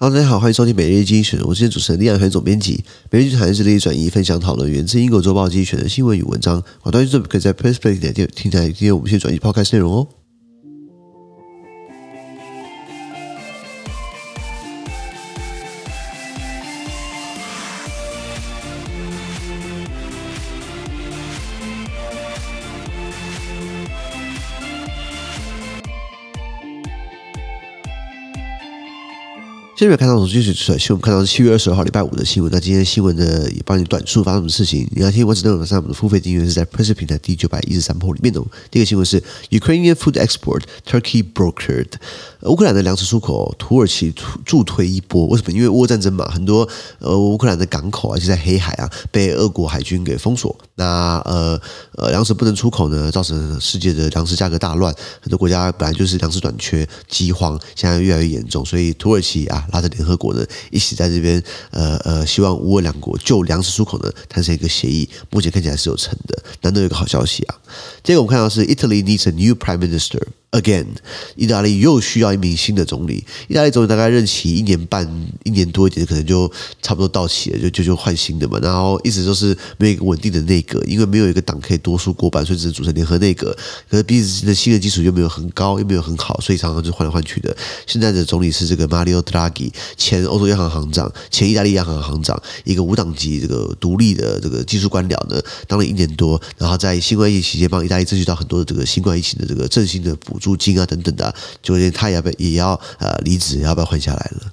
好，大家好，欢迎收听每日精选。我是主持人，立案团总编辑。每日精选是利益转移分享讨论源自英国周报精选的新闻与文章。好，大家可以在 PressPlay 点点听听听我们现转移 Podcast 内容哦。现在没有看到从精选出来，新闻看到是七月二十二号礼拜五的新闻。那今天新闻呢，也帮你短述发生什么事情。你要听完整内容，上我们的付费订阅是在 Press 平台第九百一十三铺里面的。第一个新闻是 Ukrainian food export Turkey brokered，乌克兰的粮食出口土耳其助推一波。为什么？因为俄乌战争嘛，很多呃乌克兰的港口啊，就在黑海啊，被俄国海军给封锁。那呃呃粮食不能出口呢，造成世界的粮食价格大乱。很多国家本来就是粮食短缺、饥荒，现在越来越严重。所以土耳其啊。拉着联合国呢，一起在这边，呃呃，希望乌俄两国就粮食出口呢谈成一个协议，目前看起来是有成的，难得有个好消息啊！这个我们看到是 Italy needs a new prime minister。Again，意大利又需要一名新的总理。意大利总理大概任期一年半、一年多一点，可能就差不多到期了，就就就换新的嘛。然后一直都是没有一个稳定的内阁，因为没有一个党可以多数过半，所以只能组成联合内阁。可是彼此间的信任基础又没有很高，又没有很好，所以常常就换来换去的。现在的总理是这个 Mario Draghi，前欧洲央行行长，前意大利央行行长，一个无党籍这个独立的这个技术官僚呢，当了一年多，然后在新冠疫情期间帮意大利争取到很多的这个新冠疫情的这个振兴的补。租金啊，等等的、就连他要不也要呃离职，要不要换下来了？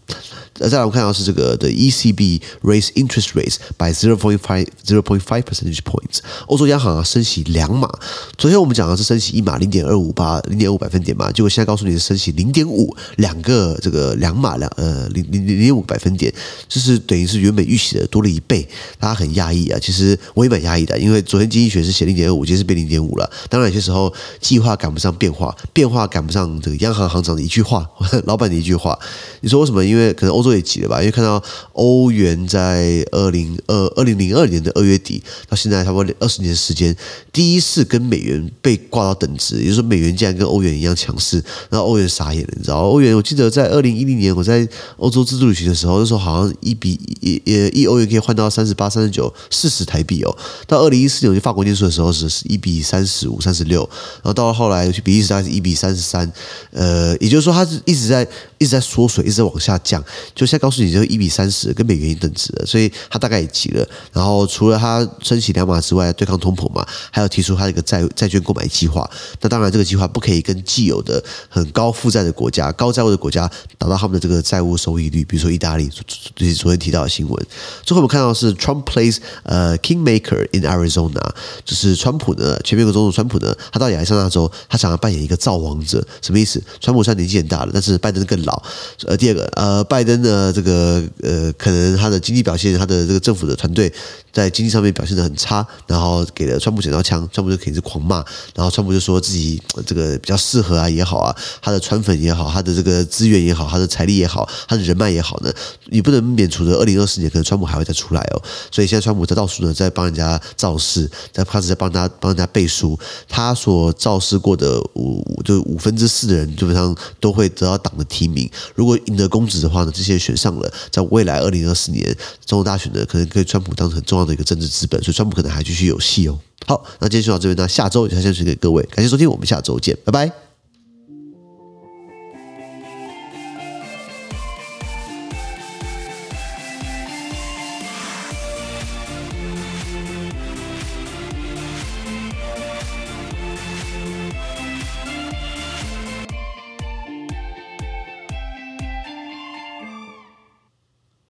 呃，再来我们看到是这个的 ECB raise interest rates by zero point five zero point five percentage points。欧洲央行啊升息两码，昨天我们讲的是升息一码零点二五八零点五百分点嘛，结果现在告诉你是升息零点五两个这个两码两呃零零零点五百分点，就是等于是原本预期的多了一倍，大家很压抑啊。其实我也蛮压抑的，因为昨天经济学是写零点二五，今天是变零点五了。当然有些时候计划赶不上变化，变化赶不上这个央行行长的一句话，老板的一句话。你说为什么？因为可能欧。最急了吧？因为看到欧元在二零二二零零二年的二月底到现在差不多二十年时间，第一次跟美元被挂到等值，也就是说美元竟然跟欧元一样强势，然后欧元傻眼了，你知道？欧元我记得在二零一零年我在欧洲自助旅行的时候，那时候好像一比一一欧元可以换到三十八、三十九、四十台币哦。到二零一四年我去法国念书的时候是一比三十五、三十六，然后到了后来去比利时大概是一比三十三，呃，也就是说它是一直在一直在缩水，一直在往下降。就现在告诉你，就一比三十，跟美元一等值了，所以他大概也急了。然后除了他升息两码之外，对抗通膨嘛，还有提出他的一个债债券购买计划。那当然，这个计划不可以跟既有的很高负债的国家、高债务的国家达到他们的这个债务收益率，比如说意大利，就是昨天提到的新闻。最后我们看到是 Trump plays 呃 Kingmaker in Arizona，就是川普呢，前面有个总统川普呢，他到亚利桑那州，他想要扮演一个造王者，什么意思？川普虽然年纪很大了，但是拜登更老。呃，第二个，呃，拜登呢，这个。呃，可能他的经济表现，他的这个政府的团队在经济上面表现得很差，然后给了川普剪刀枪，川普就肯定是狂骂，然后川普就说自己这个比较适合啊也好啊，他的川粉也好，他的这个资源也好，他的财力也好，他的人脉也好呢，你不能免除的，二零二四年可能川普还会再出来哦，所以现在川普在到处呢在帮人家造势，在开始在帮他帮人家背书，他所造势过的五就五分之四的人基本上都会得到党的提名，如果赢得公职的话呢，这些选上了。在未来二零二四年总统大选呢，可能可以川普当成很重要的一个政治资本，所以川普可能还继续有戏哦。好，那今天就到这边，那下周再献给各位，感谢收听，我们下周见，拜拜。